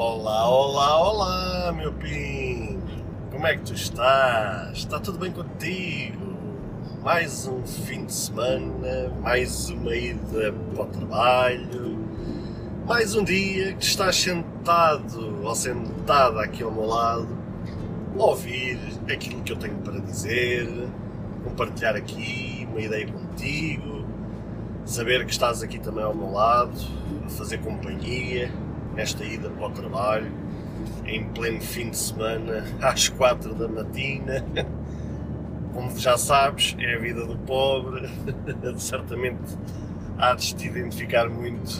Olá, olá, olá, meu pinho! Como é que tu estás? Está tudo bem contigo? Mais um fim de semana, mais uma ida para o trabalho, mais um dia que estás sentado ou sentada aqui ao meu lado, a ouvir aquilo que eu tenho para dizer, compartilhar aqui uma ideia contigo, saber que estás aqui também ao meu lado, a fazer companhia nesta ida para o trabalho, em pleno fim de semana, às quatro da matina. Como já sabes, é a vida do pobre, certamente há de te identificar muito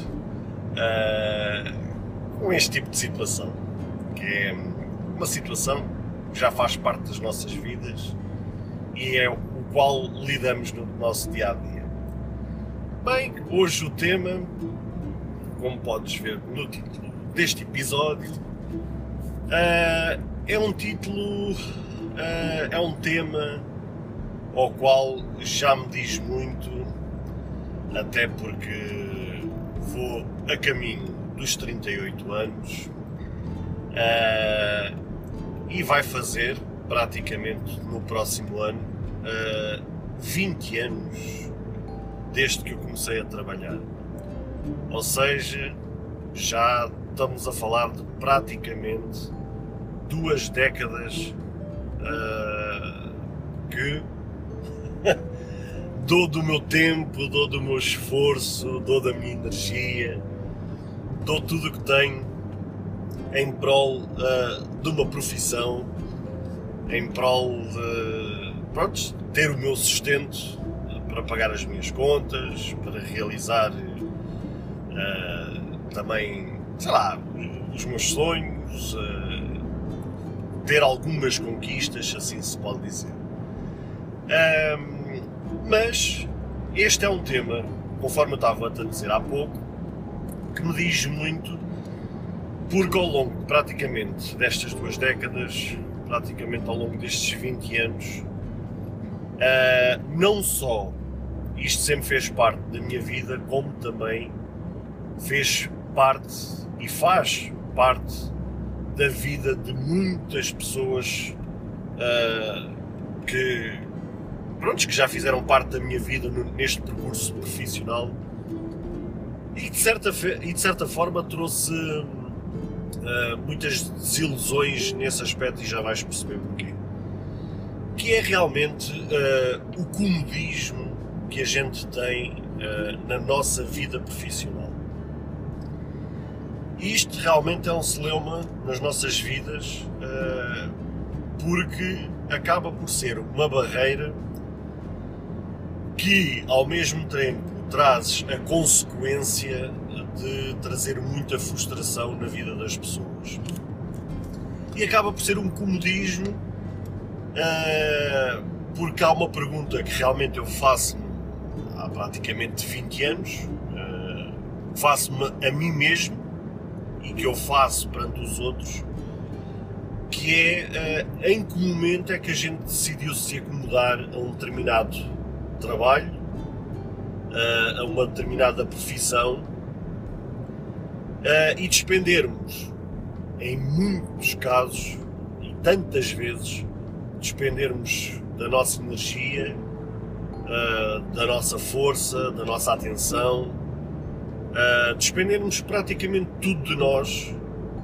uh, com este tipo de situação, que é uma situação que já faz parte das nossas vidas e é o qual lidamos no nosso dia a dia. Bem, hoje o tema, como podes ver no título deste episódio. Uh, é um título, uh, é um tema ao qual já me diz muito, até porque vou a caminho dos 38 anos uh, e vai fazer praticamente no próximo ano 20 anos desde que eu comecei a trabalhar. Ou seja, já estamos a falar de praticamente duas décadas uh, que dou do meu tempo, dou do meu esforço, dou da minha energia, dou tudo o que tenho em prol uh, de uma profissão, em prol de pronto, ter o meu sustento para pagar as minhas contas, para realizar uh, também sei lá, os meus sonhos, uh, ter algumas conquistas, assim se pode dizer. Mas este é um tema, conforme eu estava a dizer há pouco, que me diz muito, porque ao longo praticamente destas duas décadas, praticamente ao longo destes 20 anos, uh, não só isto sempre fez parte da minha vida, como também fez parte e faz parte da vida de muitas pessoas uh, que, pronto, que já fizeram parte da minha vida neste percurso profissional e de certa, e de certa forma trouxe uh, muitas desilusões nesse aspecto e já vais perceber porquê. Que é realmente uh, o comodismo que a gente tem na nossa vida profissional. Isto realmente é um celeuma nas nossas vidas, uh, porque acaba por ser uma barreira que, ao mesmo tempo, traz a consequência de trazer muita frustração na vida das pessoas. E acaba por ser um comodismo, uh, porque há uma pergunta que realmente eu faço há praticamente 20 anos, uh, faço-me a mim mesmo e que eu faço perante os outros, que é uh, em que momento é que a gente decidiu se acomodar a um determinado trabalho, uh, a uma determinada profissão uh, e despendermos, em muitos casos e tantas vezes, despendermos da nossa energia, da nossa força, da nossa atenção, uh, despendermos praticamente tudo de nós,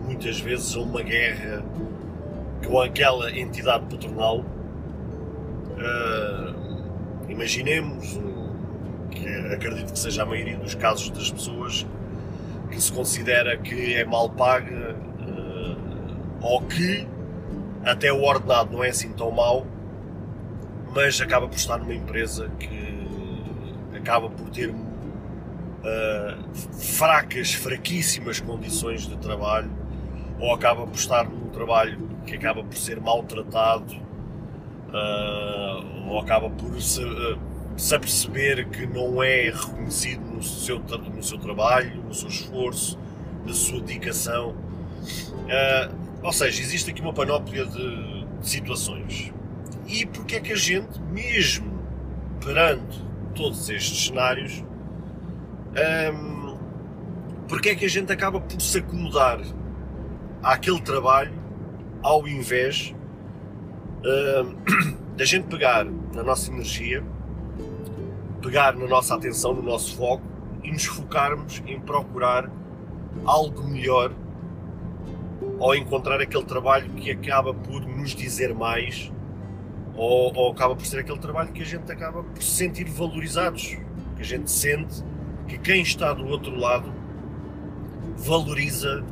muitas vezes a uma guerra com aquela entidade patronal. Uh, imaginemos, que acredito que seja a maioria dos casos das pessoas que se considera que é mal paga uh, ou que até o ordenado não é assim tão mau, mas acaba por estar numa empresa que acaba por ter uh, fracas, fraquíssimas condições de trabalho, ou acaba por estar num trabalho que acaba por ser maltratado, uh, ou acaba por se, uh, se aperceber que não é reconhecido no seu, no seu trabalho, no seu esforço, na sua dedicação. Ou seja, existe aqui uma panóplia de, de situações. E porque é que a gente, mesmo perante todos estes cenários, um, porque é que a gente acaba por se acomodar? àquele trabalho ao invés uh, da gente pegar na nossa energia, pegar na nossa atenção, no nosso foco e nos focarmos em procurar algo melhor ou encontrar aquele trabalho que acaba por nos dizer mais ou, ou, acaba por ser aquele trabalho que a gente acaba por se sentir valorizados, que a gente sente que quem está do outro lado valoriza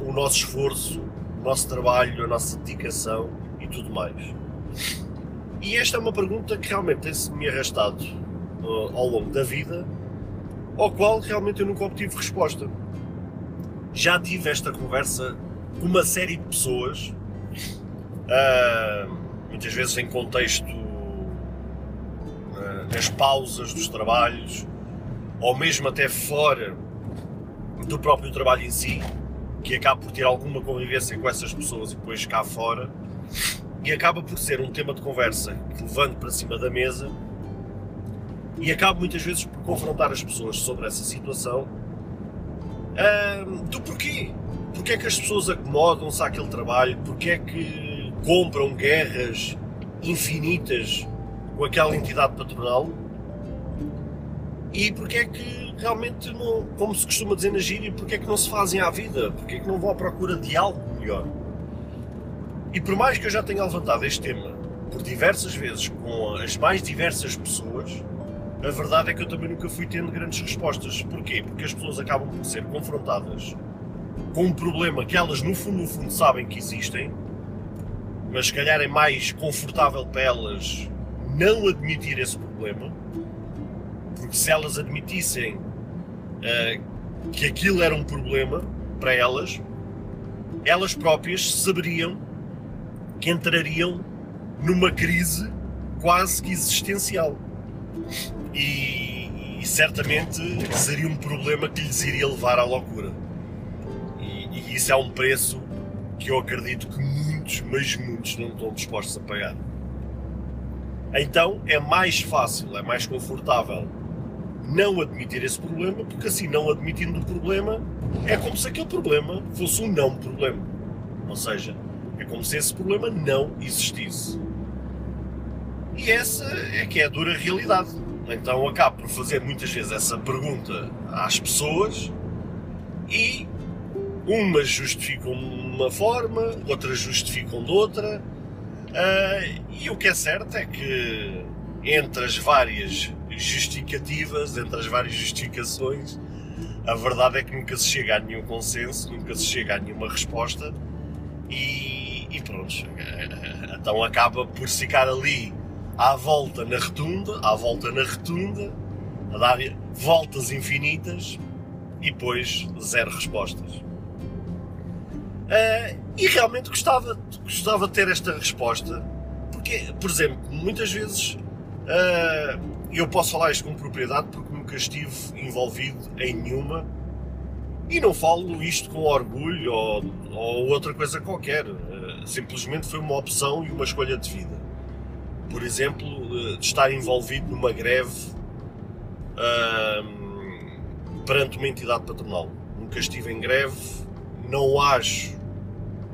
o nosso esforço, o nosso trabalho, a nossa dedicação e tudo mais. E esta é uma pergunta que realmente tem-se me arrastado uh, ao longo da vida, ao qual realmente eu nunca obtive resposta. Já tive esta conversa com uma série de pessoas, uh, muitas vezes em contexto uh, pausas dos trabalhos, ou mesmo até fora do próprio trabalho em si, que acaba por ter alguma convivência com essas pessoas e depois cá fora e acaba por ser um tema de conversa que levanto para cima da mesa e acabo muitas vezes por confrontar as pessoas sobre essa situação do porquê. Porquê é que as pessoas acomodam-se àquele trabalho? Porquê é que compram guerras infinitas com aquela entidade patronal? E porquê é que realmente, não, como se costuma dizer na gíria, porquê é que não se fazem à vida? Porquê é que não vão à procura de algo melhor? E por mais que eu já tenha levantado este tema por diversas vezes com as mais diversas pessoas, a verdade é que eu também nunca fui tendo grandes respostas. Porquê? Porque as pessoas acabam por ser confrontadas com um problema que elas no fundo, no fundo sabem que existem, mas se calhar é mais confortável para elas não admitir esse problema, porque se elas admitissem uh, que aquilo era um problema para elas, elas próprias saberiam que entrariam numa crise quase que existencial. E, e, certamente seria um problema que lhes iria levar à loucura. E, e isso é um preço que eu acredito que muitos, mas muitos não estão dispostos a pagar. Então é mais fácil, é mais confortável não admitir esse problema, porque assim, não admitindo o problema, é como se aquele problema fosse um não problema. Ou seja, é como se esse problema não existisse. E essa é que é a dura realidade. Então acabo por fazer muitas vezes essa pergunta às pessoas e umas justificam de uma forma, outras justificam de outra. Uh, e o que é certo é que entre as várias justificativas, entre as várias justificações, a verdade é que nunca se chega a nenhum consenso, nunca se chega a nenhuma resposta e e pronto, então acaba por ficar ali à volta na retunda, à volta na retunda, a dar voltas infinitas e depois zero respostas. Uh, e realmente gostava, gostava de ter esta resposta, porque, por exemplo, muitas vezes uh, eu posso falar isto com propriedade porque nunca estive envolvido em nenhuma e não falo isto com orgulho ou, ou outra coisa qualquer. Uh, simplesmente foi uma opção e uma escolha de vida. Por exemplo, uh, de estar envolvido numa greve uh, perante uma entidade patronal. Nunca estive em greve, não acho.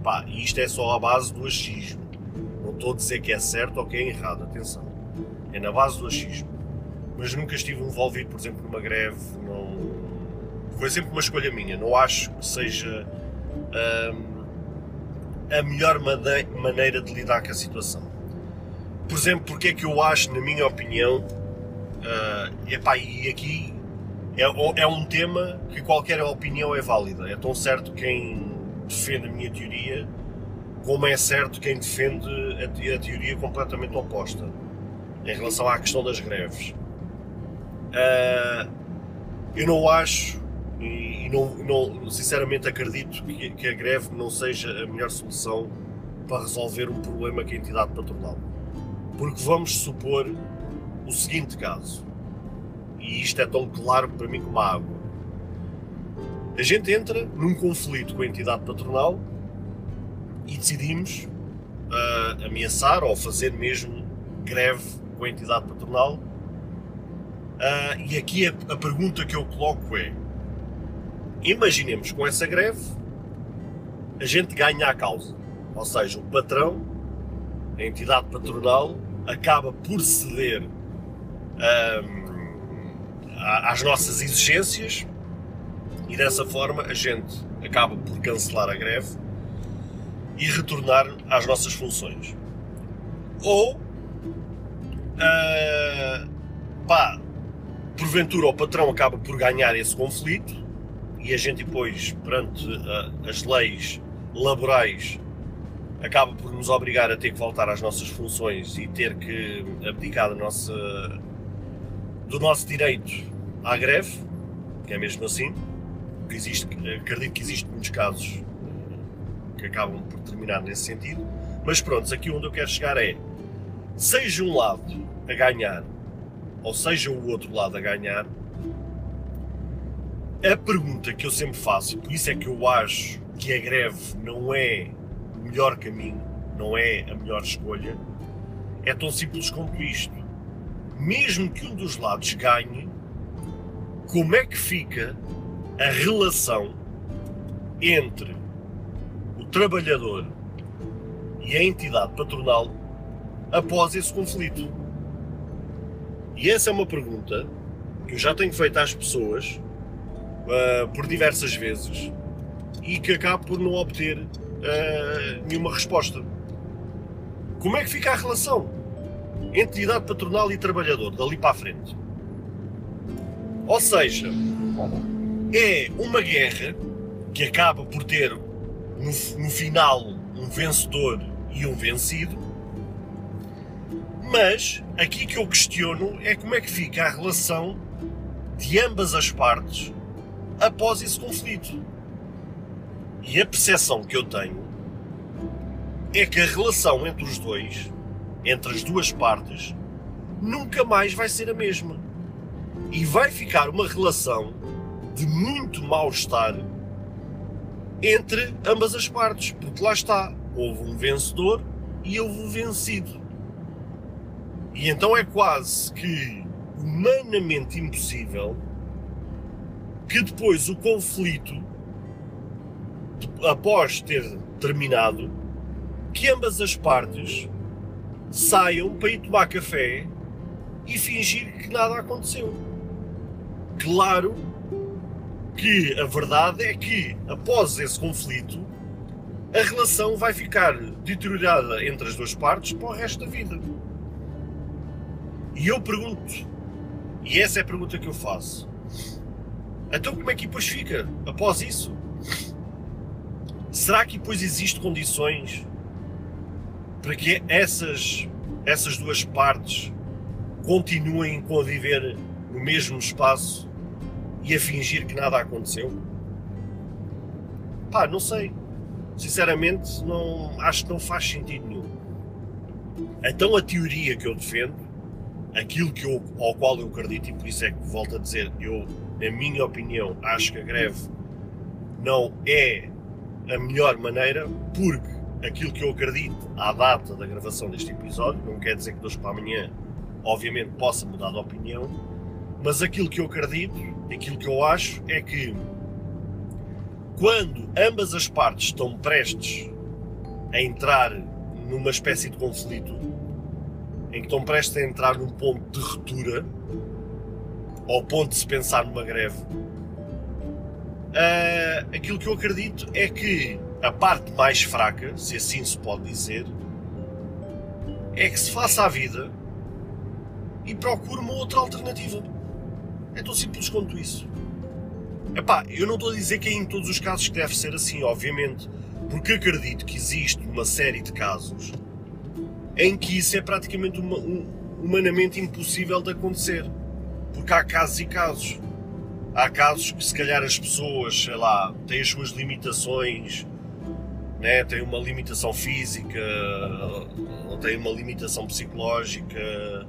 Pá, e isto é só a base do achismo. Não estou a dizer que é certo ou que é errado, atenção. É na base do achismo. Mas nunca estive envolvido, por exemplo, numa greve, não foi sempre uma escolha minha. Não acho que seja hum, a melhor maneira de lidar com a situação. Por exemplo, porque é que eu acho, na minha opinião, uh, epá, e aqui é, é um tema que qualquer opinião é válida. É tão certo quem defende a minha teoria como é certo quem defende a, a teoria completamente oposta em relação à questão das greves. Uh, eu não acho e, não, não, sinceramente acredito que, que, a greve não seja a melhor solução para resolver um problema que a entidade patronal. Porque vamos supor o seguinte caso, e isto é tão claro para mim como a água. A gente entra num conflito com a entidade patronal e decidimos uh, ameaçar ou fazer mesmo greve com a entidade patronal. Uh, e aqui a, a pergunta que eu coloco é: imaginemos com essa greve a gente ganha a causa. Ou seja, o patrão, a entidade patronal, acaba por ceder um, às nossas exigências e dessa forma a gente acaba por cancelar a greve e retornar às nossas funções. Ou, uh, pá, porventura o patrão acaba por ganhar esse conflito e a gente depois, perante uh, as leis laborais, acaba por nos obrigar a ter que voltar às nossas funções e ter que abdicar nossa, do nosso direito à greve, que é mesmo assim. Que existe, acredito que existem muitos casos que acabam por terminar nesse sentido. Mas pronto, aqui onde eu quero chegar é, seja um lado a ganhar, ou seja o outro lado a ganhar, a pergunta que eu sempre faço, e por isso é que eu acho que a greve não é o melhor caminho, não é a melhor escolha, é tão simples quanto isto. Mesmo que um dos lados ganhe, como é que fica a relação entre trabalhador e a entidade patronal após esse conflito? E essa é uma pergunta que eu já tenho feito às pessoas uh, por diversas vezes e que acabo por não obter uh, nenhuma resposta. Como é que fica a relação entre entidade patronal e trabalhador dali para a frente? Ou seja, é uma guerra que acaba por ter no, no final um vencedor e um vencido. Mas aqui que eu questiono é como é que fica a relação de ambas as partes após esse conflito. E a percepção que eu tenho é que a relação entre os dois, entre as duas partes, nunca mais vai ser a mesma. E vai ficar uma relação de muito mal-estar entre ambas as partes, porque lá está, houve um vencedor e houve um vencido. E então é quase que humanamente impossível que depois o conflito, após ter terminado, que ambas as partes saiam para ir tomar café e fingir que nada aconteceu. Claro que a verdade é que, após esse conflito, a relação vai ficar deteriorada entre as duas partes para o resto da vida. E eu pergunto, e essa é a pergunta que eu faço: então como é que depois fica após isso? Será que depois existem condições para que essas, essas duas partes continuem a conviver no mesmo espaço e a fingir que nada aconteceu? Pá, não sei. Sinceramente, não, acho que não faz sentido nenhum. Então a teoria que eu defendo, aquilo que eu, ao qual eu acredito, e por isso é que volto a dizer, eu, na minha opinião, acho que a greve não é a melhor maneira, porque aquilo que eu acredito à data da gravação deste episódio, não quer dizer que de hoje para amanhã, obviamente, possa mudar de opinião, mas aquilo que eu acredito, aquilo que eu acho é que quando ambas as partes estão prestes a entrar numa espécie de conflito, em que estão prestes a entrar num ponto de ruptura, ao ponto de se pensar numa greve, uh, aquilo que eu acredito é que a parte mais fraca, se assim se pode dizer, é que se faça a vida e procure uma outra alternativa. É tão simples quanto isso. Epá, eu não estou a dizer que é em todos os casos que deve ser assim, obviamente, porque acredito que existe uma série de casos em que isso é praticamente uma, um, humanamente impossível de acontecer. Porque há casos e casos. Há casos que se calhar as pessoas, sei lá, têm as suas limitações, né? têm uma limitação física, ou têm uma limitação psicológica,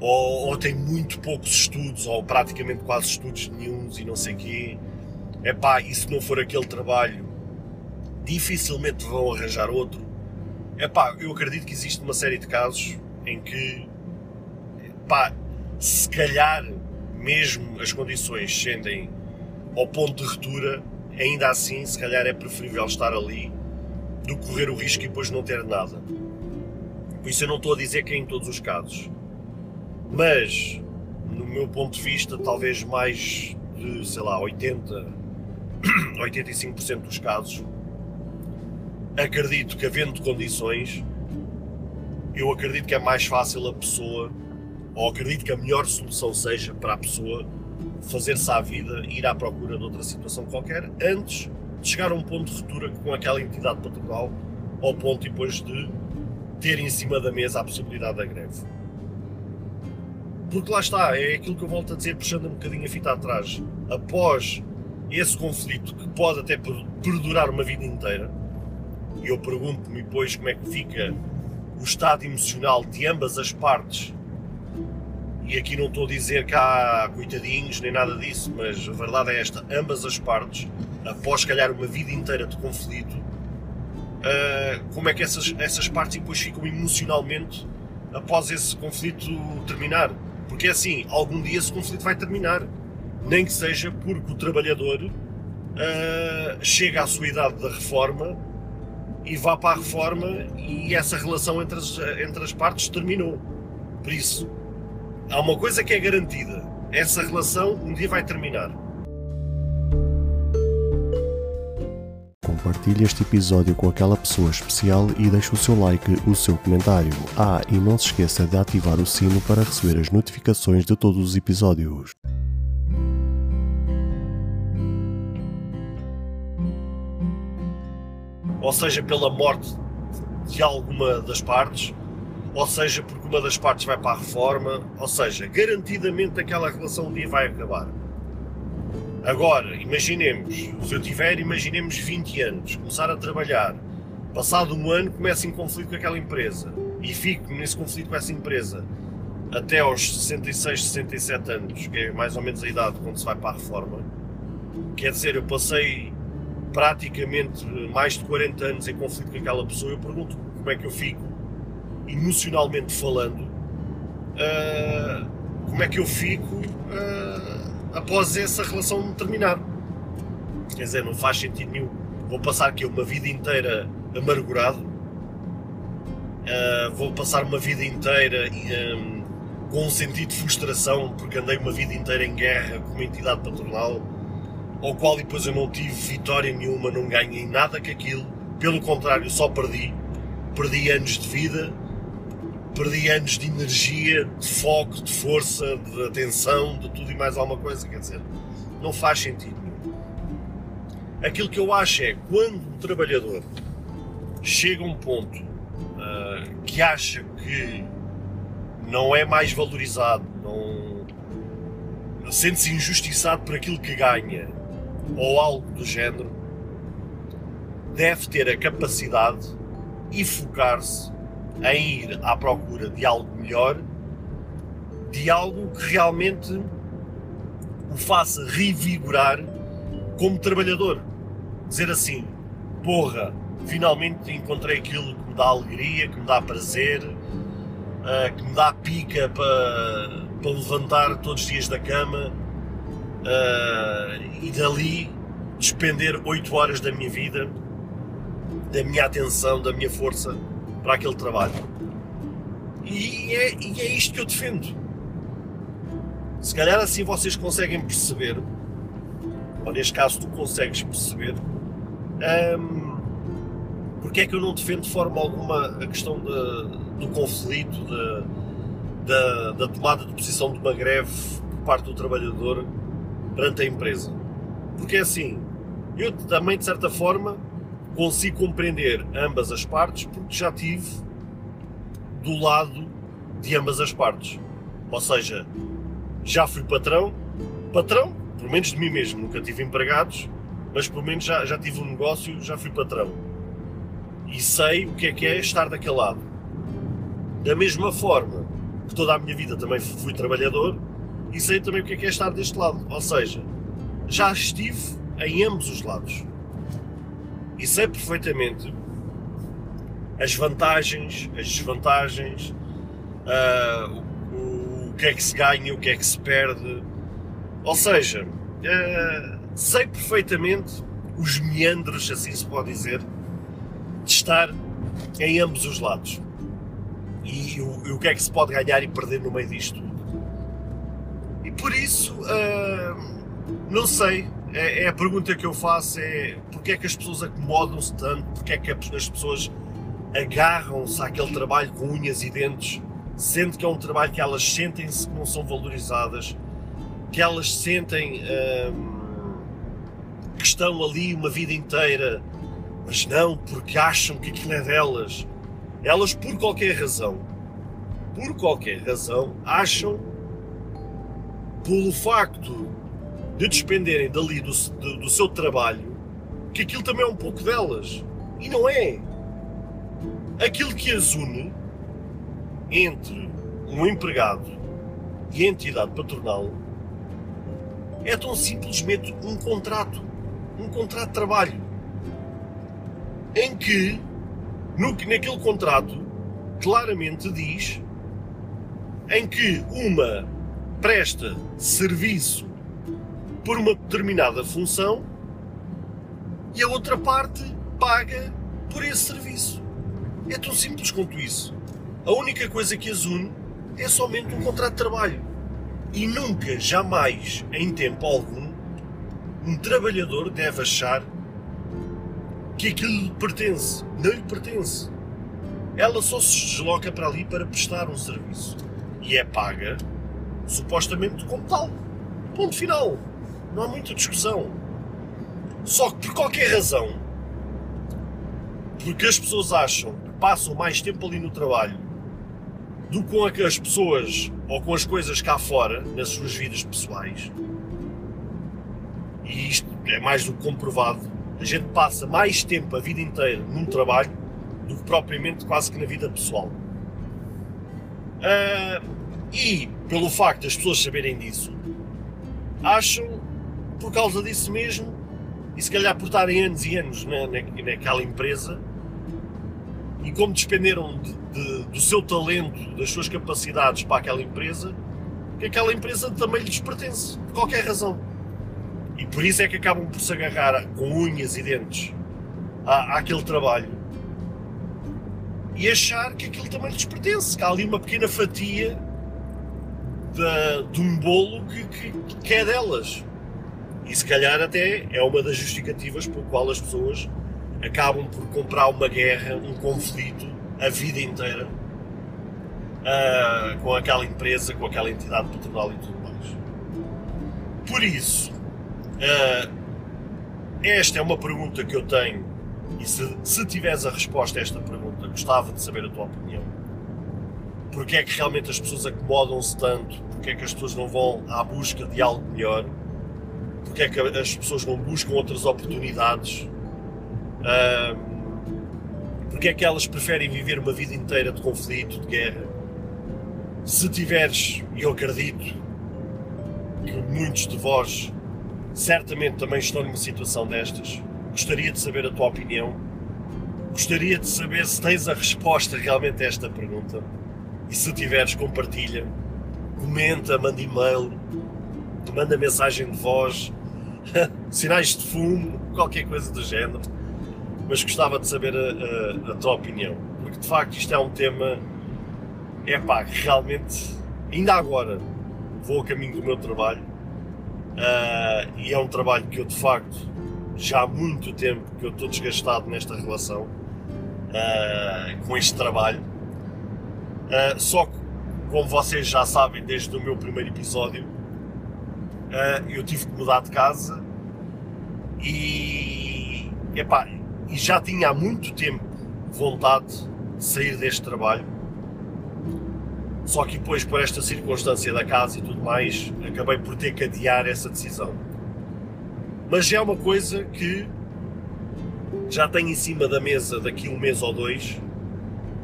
ou, ou tem muito poucos estudos, ou praticamente quase estudos nenhums e não sei o quê. É pá, e se não for aquele trabalho, dificilmente vão arranjar outro. É pá, eu acredito que existe uma série de casos em que, pá, se calhar mesmo as condições sendem ao ponto de ruptura, ainda assim, se calhar é preferível estar ali do que correr o risco e depois não ter nada. Por isso eu não estou a dizer que é em todos os casos. Mas, no meu ponto de vista, talvez mais de, sei lá, 80, 85% dos casos, acredito que havendo condições, eu acredito que é mais fácil a pessoa, ou acredito que a melhor solução seja para a pessoa fazer-se à vida, ir à procura de outra situação qualquer, antes de chegar a um ponto de ruptura com aquela entidade patronal, ao ponto depois de ter em cima da mesa a possibilidade da greve. Porque lá está, é aquilo que eu volto a dizer, puxando um bocadinho a fita atrás. Após esse conflito, que pode até perdurar uma vida inteira, e eu pergunto-me depois como é que fica o estado emocional de ambas as partes. E aqui não estou a dizer que há coitadinhos nem nada disso, mas a verdade é esta: ambas as partes, após calhar uma vida inteira de conflito, uh, como é que essas, essas partes depois ficam emocionalmente após esse conflito terminar? Porque é assim, algum dia esse conflito vai terminar, nem que seja porque o trabalhador uh, chega à sua idade da reforma e vá para a reforma e essa relação entre as, entre as partes terminou. Por isso, há uma coisa que é garantida: essa relação um dia vai terminar. Compartilhe este episódio com aquela pessoa especial e deixe o seu like, o seu comentário. Ah, e não se esqueça de ativar o sino para receber as notificações de todos os episódios. Ou seja, pela morte de alguma das partes, ou seja, porque uma das partes vai para a reforma, ou seja, garantidamente aquela relação um dia vai acabar. Agora, imaginemos, se eu tiver, imaginemos 20 anos, começar a trabalhar, passado um ano começo em conflito com aquela empresa e fico nesse conflito com essa empresa até aos 66, 67 anos, que é mais ou menos a idade quando se vai para a reforma. Quer dizer, eu passei praticamente mais de 40 anos em conflito com aquela pessoa, eu pergunto como é que eu fico emocionalmente falando, uh, como é que eu fico uh, após essa relação terminar. Quer dizer, não faz sentido nenhum. Vou passar aqui uma vida inteira amargurado, uh, vou passar uma vida inteira um, com um sentido de frustração porque andei uma vida inteira em guerra com uma entidade patronal, ao qual depois eu não tive vitória nenhuma, não ganhei nada com aquilo, pelo contrário, só perdi. Perdi anos de vida, perdi anos de energia, de foco, de força, de atenção, de tudo e mais alguma coisa. Quer dizer, não faz sentido nenhum. Aquilo que eu acho é quando o trabalhador chega a um ponto uh, que acha que não é mais valorizado, não sente-se injustiçado por aquilo que ganha ou algo do género, deve ter a capacidade e focar-se em ir à procura de algo melhor, de algo que realmente o faça revigorar como trabalhador. Dizer assim, porra, finalmente encontrei aquilo que me dá alegria, que me dá prazer, uh, que me dá pica para, para levantar todos os dias da cama uh, e dali despender 8 horas da minha vida, da minha atenção, da minha força para aquele trabalho. E é, e é isto que eu defendo. Se calhar assim vocês conseguem perceber, ou neste caso tu consegues perceber, hum, porque é que eu não defendo de forma alguma a questão de, do conflito, de, da, da tomada de posição de uma greve por parte do trabalhador perante a empresa. Porque é assim, eu também de certa forma consigo compreender ambas as partes porque já tive do lado de ambas as partes. Ou seja, já fui patrão, patrão, pelo menos de mim mesmo, nunca tive empregados, mas pelo menos já, já tive um negócio, já fui patrão. E sei o que é que é estar daquele lado. Da mesma forma que toda a minha vida também fui trabalhador e sei também o que é que é estar deste lado. Ou seja, já estive em ambos os lados e sei perfeitamente as vantagens, as desvantagens, uh, o, o, que é que se ganha, o que é que se perde. Ou seja, uh, sei perfeitamente os meandros, assim se pode dizer, de estar em ambos os lados. E o, e o que é que se pode ganhar e perder no meio disto por isso, uh, não sei, é, é, a pergunta que eu faço é porque é que as pessoas acomodam-se tanto, porque é que as pessoas agarram-se àquele trabalho com unhas e dentes, sendo que é um trabalho que elas sentem-se que não são valorizadas, que elas sentem hum, que estão ali uma vida inteira, mas não porque acham que aquilo é delas. Elas, por qualquer razão, por qualquer razão, acham, pelo facto de despenderem dali do, do, do seu trabalho, que aquilo também é um pouco delas. E não é. Aquilo que as une entre um empregado e a entidade patronal é tão simplesmente um contrato. Um contrato de trabalho. Em que, no, naquele contrato, claramente diz em que uma presta serviço por uma determinada função e a outra parte paga por esse serviço. É tão simples quanto isso. A única coisa que as une é somente um contrato de trabalho. E nunca, jamais, em tempo algum, um trabalhador deve achar que aquilo lhe pertence. Não lhe pertence. Ela só se desloca para ali para prestar um serviço. E é paga, supostamente, como tal. Ponto final. Não há muita discussão. Só que por qualquer razão, porque as pessoas acham que passam mais tempo ali no trabalho do que com as pessoas ou com as coisas cá fora, nas suas vidas pessoais, e isto é mais do que comprovado, a gente passa mais tempo a vida inteira num trabalho do que propriamente quase que na vida pessoal. Uh, e pelo facto das pessoas saberem disso, acham por causa disso mesmo, e se calhar por estarem anos e anos na, na, naquela empresa, e como despenderam de, de, do seu talento, das suas capacidades para aquela empresa, que aquela empresa também lhes pertence, por qualquer razão. E por isso é que acabam por se agarrar com unhas e dentes à, àquele trabalho e achar que aquilo também lhes pertence, que há ali uma pequena fatia de, de um bolo que, que, que é delas. E se calhar até é uma das justificativas pelo qual as pessoas acabam por comprar uma guerra, um conflito, a vida inteira uh, com aquela empresa, com aquela entidade patronal e tudo mais. Por isso, uh, esta é uma pergunta que eu tenho e se, se tiveres a resposta a esta pergunta, gostava de saber a tua opinião. Porque é que realmente as pessoas acomodam-se tanto? Porque é que as pessoas não vão à busca de algo melhor? porque é que as pessoas não buscam outras oportunidades, porque é que elas preferem viver uma vida inteira de conflito, de guerra. Se tiveres, e eu acredito que muitos de vós certamente também estão numa situação destas, gostaria de saber a tua opinião, gostaria de saber se tens a resposta realmente a esta pergunta. E se tiveres, compartilha, comenta, manda e-mail, manda mensagem de voz, sinais de fumo, qualquer coisa do género. Mas gostava de saber a, a, a, tua opinião, porque de facto isto é um tema. É pá, realmente, ainda agora vou a caminho do meu trabalho uh, e é um trabalho que eu de facto já há muito tempo que eu estou desgastado nesta relação uh, com este trabalho. Uh, só que, como vocês já sabem desde o meu primeiro episódio, uh, eu tive que mudar de casa e, epá, e já tinha há muito tempo vontade de sair deste trabalho. Só que depois, por esta circunstância da casa e tudo mais, acabei por ter que adiar essa decisão. Mas é uma coisa que já tenho em cima da mesa daqui um mês ou dois,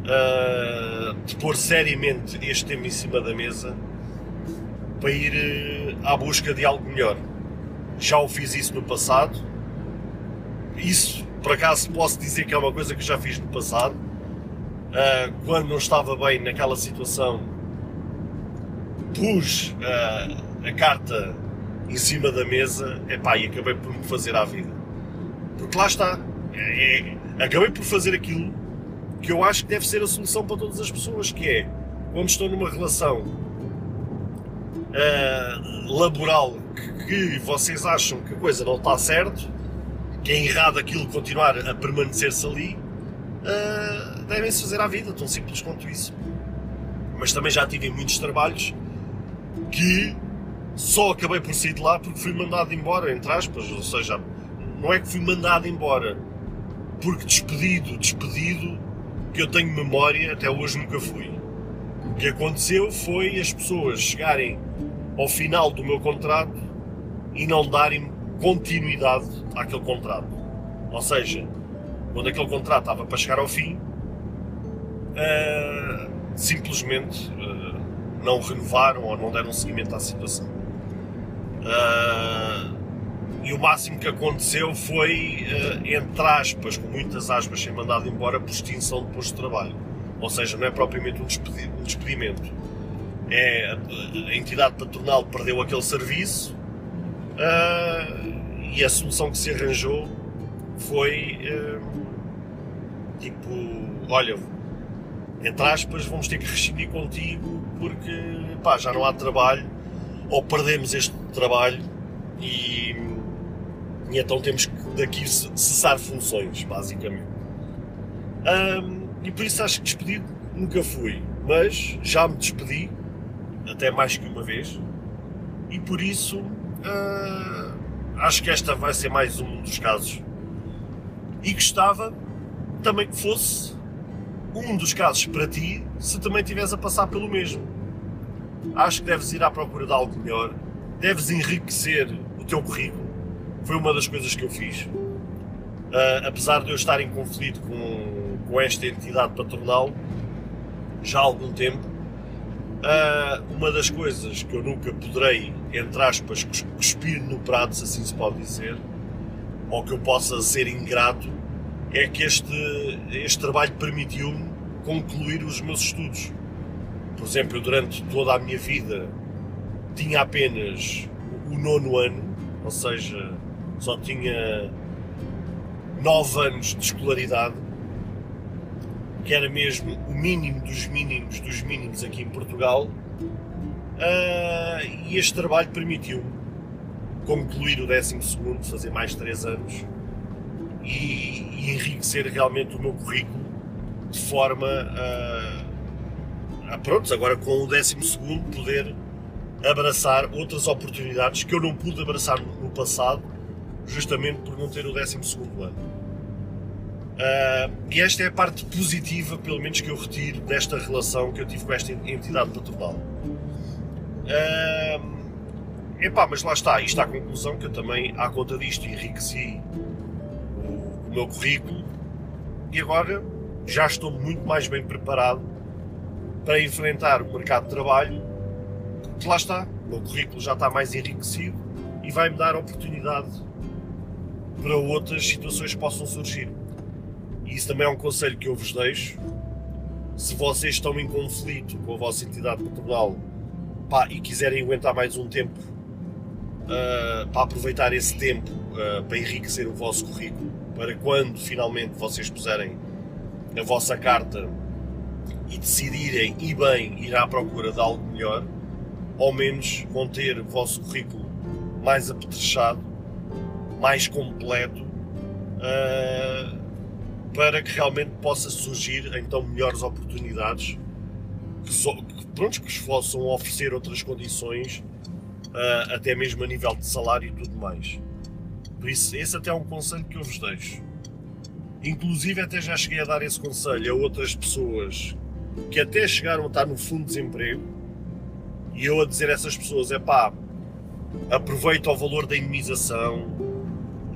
uh, de pôr seriamente este tema em cima da mesa para ir eh, à busca de algo melhor. Já o fiz isso no passado. Isso, por acaso, posso dizer que é uma coisa que já fiz no passado. Uh, quando não estava bem naquela situação, pus uh, a carta em cima da mesa epá, e acabei por me fazer à vida. Porque lá está. É, é, acabei por fazer aquilo que eu acho que deve ser a solução para todas as pessoas, que é quando estão numa relação uh, laboral que, que, vocês acham que a coisa não está certo, que é errado aquilo continuar a permanecer-se ali, uh, devem-se fazer à vida, tão simples quanto isso. Mas também já tive muitos trabalhos que só acabei por sair de lá porque fui mandado embora, entre aspas, ou seja, não é que fui mandado embora porque despedido, despedido, que eu tenho memória, até hoje nunca fui. O que aconteceu foi as pessoas chegarem ao final do meu contrato e não darem continuidade àquele contrato. Ou seja, quando aquele contrato estava para chegar ao fim, uh, simplesmente uh, não renovaram ou não deram seguimento à situação. Uh, e o máximo que aconteceu foi, uh, entre aspas, com muitas aspas, ser mandado embora por extinção de posto de trabalho. Ou seja, não é propriamente um, despedi um despedimento. É, a, a, entidade patronal perdeu aquele serviço uh, e a solução que se arranjou foi uh, tipo: olha, entre aspas, vamos ter que rescindir contigo porque pá, já não há trabalho ou perdemos este trabalho e e então temos que daqui cessar funções, basicamente. Um, e por isso acho que despedido nunca fui, mas já me despedi, até mais que uma vez, e por isso uh, acho que esta vai ser mais um dos casos. E gostava também que fosse um dos casos para ti, se também estiveres a passar pelo mesmo. Acho que deves ir à procura de algo melhor, deves enriquecer o teu currículo foi uma das coisas que eu fiz. Uh, apesar de eu estar em conflito com, com esta entidade patronal já há algum tempo, uh, uma das coisas que eu nunca poderei, entre aspas, cuspir no prato, se assim se pode dizer, ou que eu possa ser ingrato, é que este, este trabalho permitiu-me concluir os meus estudos. Por exemplo, eu durante toda a minha vida tinha apenas o nono ano, ou seja, só tinha 9 anos de escolaridade, que era mesmo o mínimo dos mínimos dos mínimos aqui em Portugal, uh, e este trabalho permitiu-me concluir o 12, fazer mais 3 anos e, e, enriquecer realmente o meu currículo de forma a, a pronto, agora com o 12 poder abraçar outras oportunidades que eu não pude abraçar no passado justamente por não ter o 12 ano. Uh, e esta é a parte positiva, pelo menos que eu retiro desta relação que eu tive com esta entidade patronal. Uh, epá, mas lá está, isto à conclusão que eu também, à conta disto, enriqueci o, o meu currículo e agora já estou muito mais bem preparado para enfrentar o mercado de trabalho, que lá está, o meu currículo já está mais enriquecido e vai-me dar a oportunidade para outras situações que possam surgir. E isso também é um conselho que eu vos deixo. Se vocês estão em conflito com a vossa entidade patronal pá, e quiserem aguentar mais um tempo uh, para aproveitar esse tempo uh, para enriquecer o vosso currículo, para quando finalmente vocês puserem a vossa carta e decidirem e bem ir à procura de algo melhor, ao menos vão ter o vosso currículo mais apetrechado mais completo uh, para que realmente possa surgir então melhores oportunidades que, so, que, pronto, que possam oferecer outras condições uh, até mesmo a nível de salário e tudo mais. Por isso, esse até é um conselho que eu vos deixo. Inclusive até já cheguei a dar esse conselho a outras pessoas que até chegaram a estar no fundo de desemprego e eu a dizer a essas pessoas, é pá, aproveita o valor da indemnização,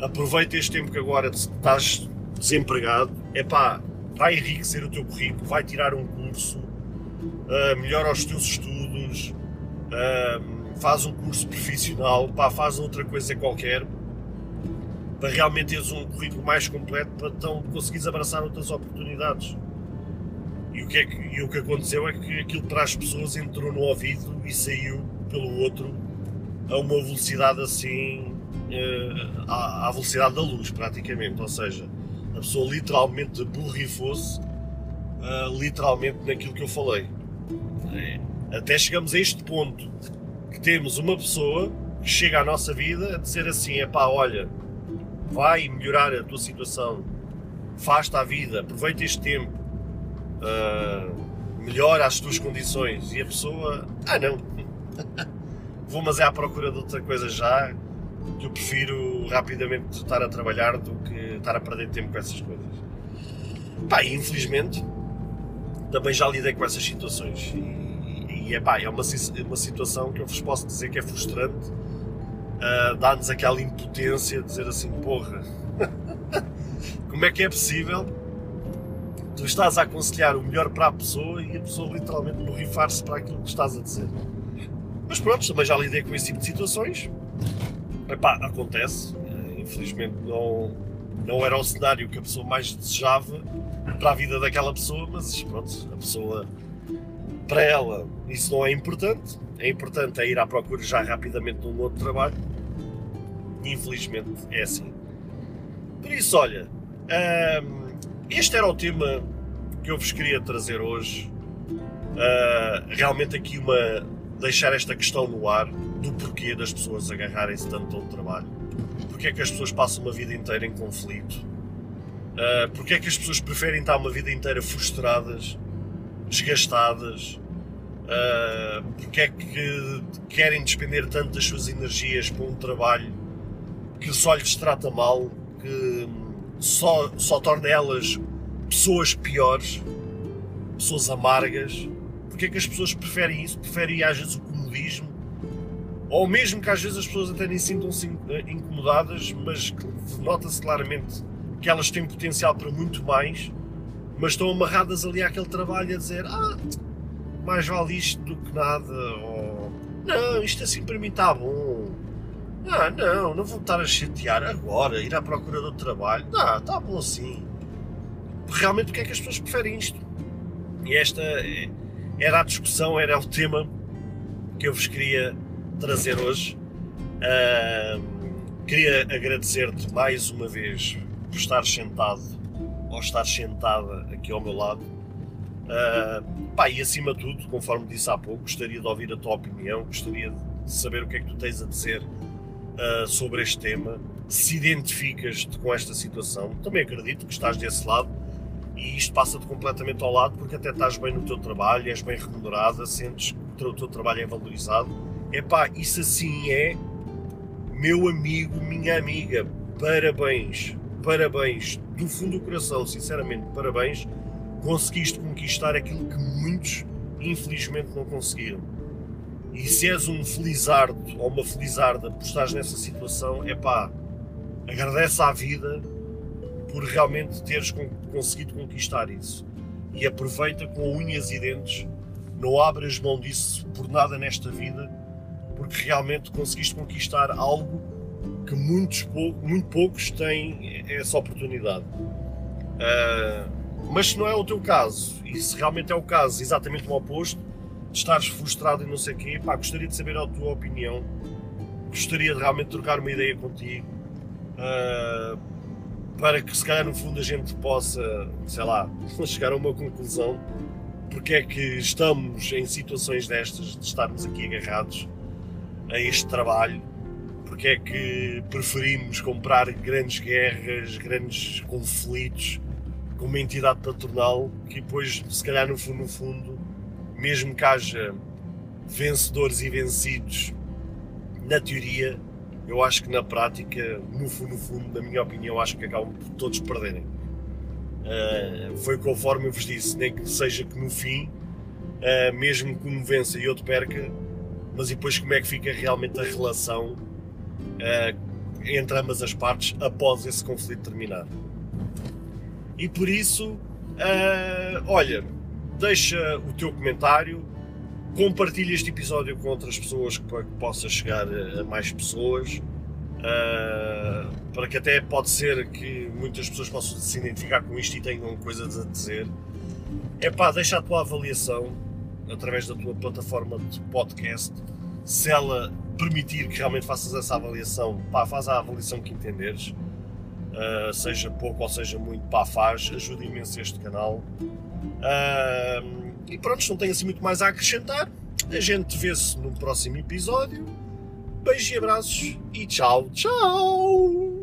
aproveita este tempo que agora estás desempregado, é pá, vai enriquecer o teu currículo, vai tirar um curso, uh, melhora os teus estudos, uh, faz um curso profissional, pá, faz outra coisa qualquer, para realmente teres um currículo mais completo, para então conseguires abraçar outras oportunidades. E o que, é que, e o que aconteceu é que aquilo para as pessoas entrou no ouvido e saiu pelo outro a uma velocidade assim à, à, velocidade da luz, praticamente. Ou seja, a pessoa literalmente borrifou-se uh, literalmente naquilo que eu falei. É. Até chegamos a este ponto que temos uma pessoa que chega à nossa vida a dizer assim: é pá, olha, vai melhorar a tua situação, faz-te a vida, aproveita este tempo, uh, melhora as tuas condições. E a pessoa, ah não, vou mas é à procura de outra coisa já, eu prefiro rapidamente estar a trabalhar do que estar a perder tempo com essas coisas. Pá, infelizmente também já lidei com essas situações. E, e é pá, é uma, uma situação que eu vos posso dizer que é frustrante. Uh, Dá-nos aquela impotência de dizer assim, porra, como é que é possível tu estás a aconselhar o melhor para a pessoa e a pessoa literalmente borrifar-se para aquilo que estás a dizer. Mas pronto, também já lidei com esse tipo de situações. Epá, acontece. Uh, infelizmente não, não era o cenário que a pessoa mais desejava para a vida daquela pessoa, mas pronto, a pessoa, para ela, isso não é importante. É importante é ir à procura já rapidamente de um outro trabalho. Infelizmente é assim. Por isso, olha, hum, este era o tema que eu vos queria trazer hoje. Uh, realmente aqui uma deixar esta questão no ar do porquê das pessoas agarrarem-se tanto ao trabalho. Porque é que as pessoas passam uma vida inteira em conflito, uh, porque é que as pessoas preferem estar uma vida inteira frustradas, desgastadas, uh, porque é que querem despender tanto das suas energias para um trabalho que só lhes trata mal, que só, só torna elas pessoas piores, pessoas amargas. Porque é que as pessoas preferem isso? Preferem às vezes o comodismo ou mesmo que às vezes as pessoas até nem sintam-se eh, incomodadas, mas nota-se claramente que elas têm potencial para muito mais, mas estão amarradas ali àquele trabalho a dizer ah, mais vale isto do que nada, ou não, isto assim para mim está bom. Ah, não, não vou estar a chatear agora, ir à procura outro trabalho. Não, está bom assim. Realmente o que é que as pessoas preferem isto? E esta eh, era a discussão, era o tema que eu vos queria trazer hoje. Uh, queria agradecer-te mais uma vez por estar sentado ou estar sentada aqui ao meu lado. Uh, pá, e acima de tudo, conforme disse há pouco, gostaria de ouvir a tua opinião, gostaria de saber o que é que tu tens a dizer uh, sobre este tema. Se identificas-te com esta situação, também acredito que estás desse lado e isto passa-te completamente ao lado porque até estás bem no teu trabalho, és bem remunerada, sentes que o teu trabalho é valorizado Epá, isso assim é, meu amigo, minha amiga, parabéns, parabéns, do fundo do coração, sinceramente, parabéns, conseguiste conquistar aquilo que muitos, infelizmente, não conseguiram. E se és um felizardo ou uma felizarda por estares nessa situação, é pá, agradece à vida por realmente teres conseguido conquistar isso. E aproveita com unhas e dentes, não abras mão disso por nada nesta vida porque realmente conseguiste conquistar algo que muitos, muito poucos têm essa oportunidade. Uh, mas se não é o teu caso, e se realmente é o caso, exatamente o oposto, de estares frustrado e não sei o quê, pá, gostaria de saber a tua opinião, gostaria de realmente trocar uma ideia contigo, uh, para que se calhar no fundo a gente possa, sei lá, chegar a uma conclusão, porque é que estamos em situações destas, de estarmos aqui agarrados a este trabalho, porque é que preferimos comprar grandes guerras, grandes conflitos com uma entidade patronal que depois, se calhar no fundo, no fundo, mesmo que haja vencedores e vencidos na teoria, eu acho que na prática, no fundo, no fundo, na minha opinião, acho que acabam por todos perderem. Uh, foi conforme eu vos disse, nem que seja que no fim, uh, mesmo que um vença e outro perca, mas depois como é que fica realmente a relação uh, entre ambas as partes após esse conflito terminar. E por isso, olha, deixa o teu comentário, compartilha este episódio com outras pessoas para que possa chegar a, mais pessoas. Uh, para que até pode ser que muitas pessoas possam se identificar com isto e tenham coisas a dizer. É pá, deixa a tua avaliação através da tua plataforma de podcast Se ela permitir que realmente faças essa avaliação, pá, faz a avaliação que entenderes, uh, seja pouco ou seja muito, pá, faz, ajuda imenso este canal. Uh, e pronto, não tenho assim muito mais a acrescentar. A gente vê-se no próximo episódio. Beijos e abraços e tchau, tchau!